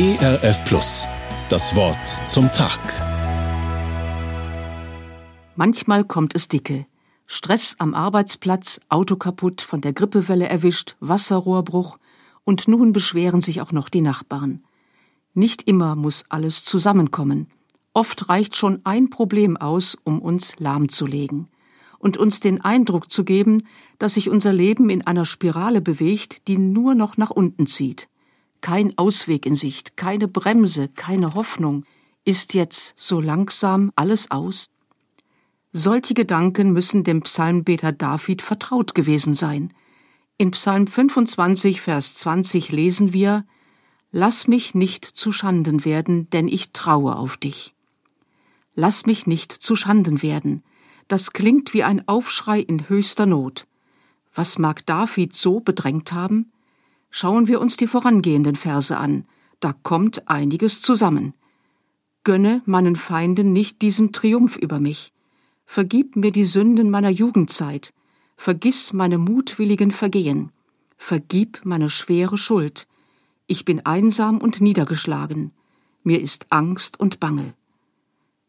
ERF Plus. Das Wort zum Tag. Manchmal kommt es dicke. Stress am Arbeitsplatz, Auto kaputt, von der Grippewelle erwischt, Wasserrohrbruch und nun beschweren sich auch noch die Nachbarn. Nicht immer muss alles zusammenkommen. Oft reicht schon ein Problem aus, um uns lahmzulegen und uns den Eindruck zu geben, dass sich unser Leben in einer Spirale bewegt, die nur noch nach unten zieht. Kein Ausweg in Sicht, keine Bremse, keine Hoffnung. Ist jetzt so langsam alles aus? Solche Gedanken müssen dem Psalmbeter David vertraut gewesen sein. In Psalm 25, Vers 20 lesen wir, Lass mich nicht zu Schanden werden, denn ich traue auf dich. Lass mich nicht zu Schanden werden. Das klingt wie ein Aufschrei in höchster Not. Was mag David so bedrängt haben? Schauen wir uns die vorangehenden Verse an. Da kommt einiges zusammen. Gönne meinen Feinden nicht diesen Triumph über mich. Vergib mir die Sünden meiner Jugendzeit. Vergiss meine mutwilligen Vergehen. Vergib meine schwere Schuld. Ich bin einsam und niedergeschlagen. Mir ist Angst und Bange.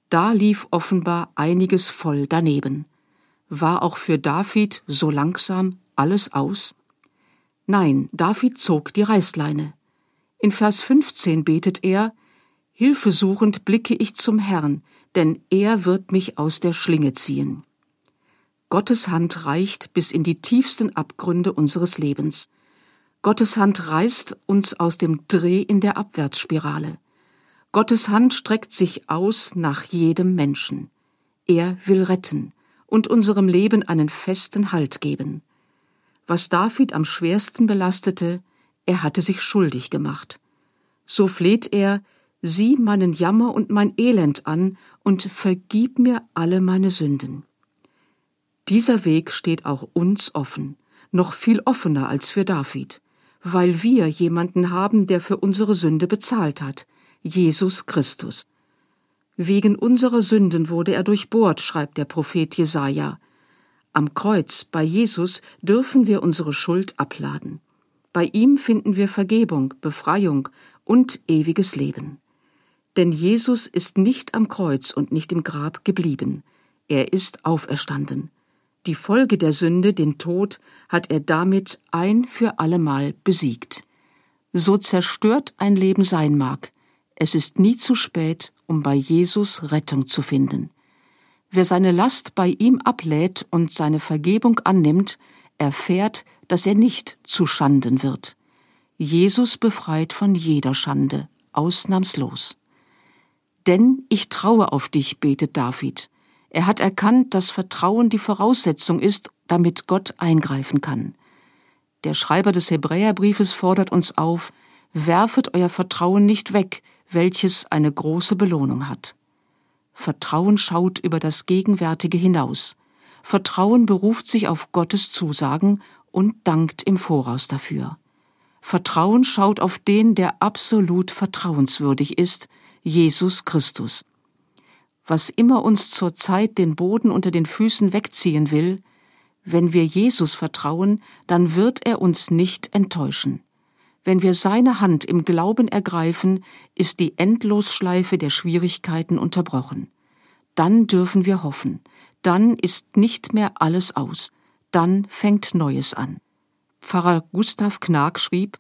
Da lief offenbar einiges voll daneben. War auch für David so langsam alles aus? Nein, David zog die Reißleine. In Vers 15 betet er, Hilfesuchend blicke ich zum Herrn, denn er wird mich aus der Schlinge ziehen. Gottes Hand reicht bis in die tiefsten Abgründe unseres Lebens. Gottes Hand reißt uns aus dem Dreh in der Abwärtsspirale. Gottes Hand streckt sich aus nach jedem Menschen. Er will retten und unserem Leben einen festen Halt geben. Was David am schwersten belastete, er hatte sich schuldig gemacht. So fleht er, sieh meinen Jammer und mein Elend an und vergib mir alle meine Sünden. Dieser Weg steht auch uns offen, noch viel offener als für David, weil wir jemanden haben, der für unsere Sünde bezahlt hat, Jesus Christus. Wegen unserer Sünden wurde er durchbohrt, schreibt der Prophet Jesaja. Am Kreuz, bei Jesus, dürfen wir unsere Schuld abladen. Bei ihm finden wir Vergebung, Befreiung und ewiges Leben. Denn Jesus ist nicht am Kreuz und nicht im Grab geblieben. Er ist auferstanden. Die Folge der Sünde, den Tod, hat er damit ein für allemal besiegt. So zerstört ein Leben sein mag, es ist nie zu spät, um bei Jesus Rettung zu finden. Wer seine Last bei ihm ablädt und seine Vergebung annimmt, erfährt, dass er nicht zu Schanden wird. Jesus befreit von jeder Schande, ausnahmslos. Denn ich traue auf dich, betet David. Er hat erkannt, dass Vertrauen die Voraussetzung ist, damit Gott eingreifen kann. Der Schreiber des Hebräerbriefes fordert uns auf, werfet euer Vertrauen nicht weg, welches eine große Belohnung hat. Vertrauen schaut über das Gegenwärtige hinaus. Vertrauen beruft sich auf Gottes Zusagen und dankt im Voraus dafür. Vertrauen schaut auf den, der absolut vertrauenswürdig ist, Jesus Christus. Was immer uns zur Zeit den Boden unter den Füßen wegziehen will, wenn wir Jesus vertrauen, dann wird er uns nicht enttäuschen. Wenn wir seine Hand im Glauben ergreifen, ist die Endlosschleife der Schwierigkeiten unterbrochen. Dann dürfen wir hoffen, dann ist nicht mehr alles aus, dann fängt Neues an. Pfarrer Gustav Knag schrieb,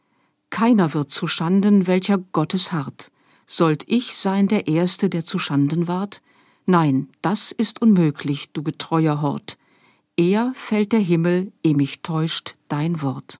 Keiner wird zu Schanden, welcher Gottes hart. Sollt ich sein der Erste, der zu Schanden ward? Nein, das ist unmöglich, du getreuer Hort. Eher fällt der Himmel, eh mich täuscht dein Wort.